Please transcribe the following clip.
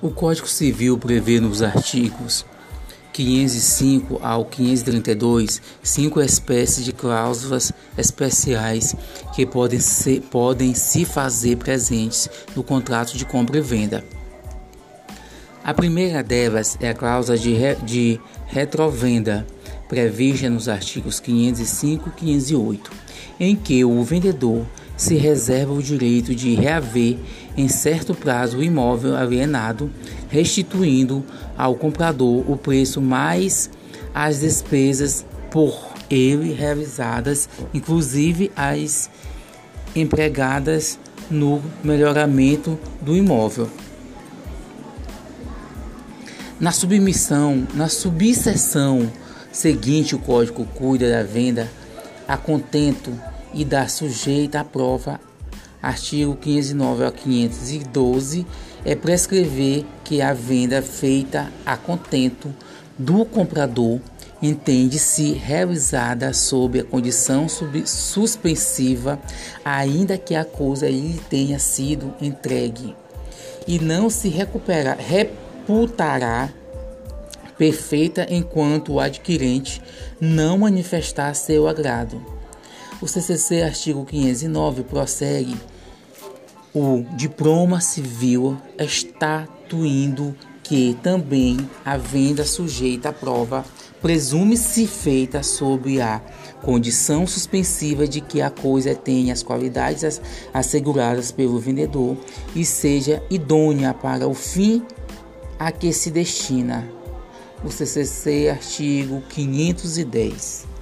O Código Civil prevê nos artigos 505 ao 532 cinco espécies de cláusulas especiais que podem, ser, podem se fazer presentes no contrato de compra e venda. A primeira delas é a cláusula de, re, de retrovenda, prevista nos artigos 505 e 508, em que o vendedor se reserva o direito de reaver em certo prazo o imóvel alienado, restituindo ao comprador o preço mais as despesas por ele realizadas, inclusive as empregadas no melhoramento do imóvel. Na submissão, na subseção seguinte, o código cuida da venda a contento e da sujeita à prova. Artigo 509 ao 512 é prescrever que a venda feita a contento do comprador entende-se realizada sob a condição suspensiva, ainda que a coisa lhe tenha sido entregue, e não se recupera, reputará perfeita enquanto o adquirente não manifestar seu agrado. O CCC, artigo 509, prossegue o diploma civil estatuindo que também a venda sujeita à prova presume-se feita sob a condição suspensiva de que a coisa tenha as qualidades asseguradas pelo vendedor e seja idônea para o fim a que se destina. O CCC, artigo 510.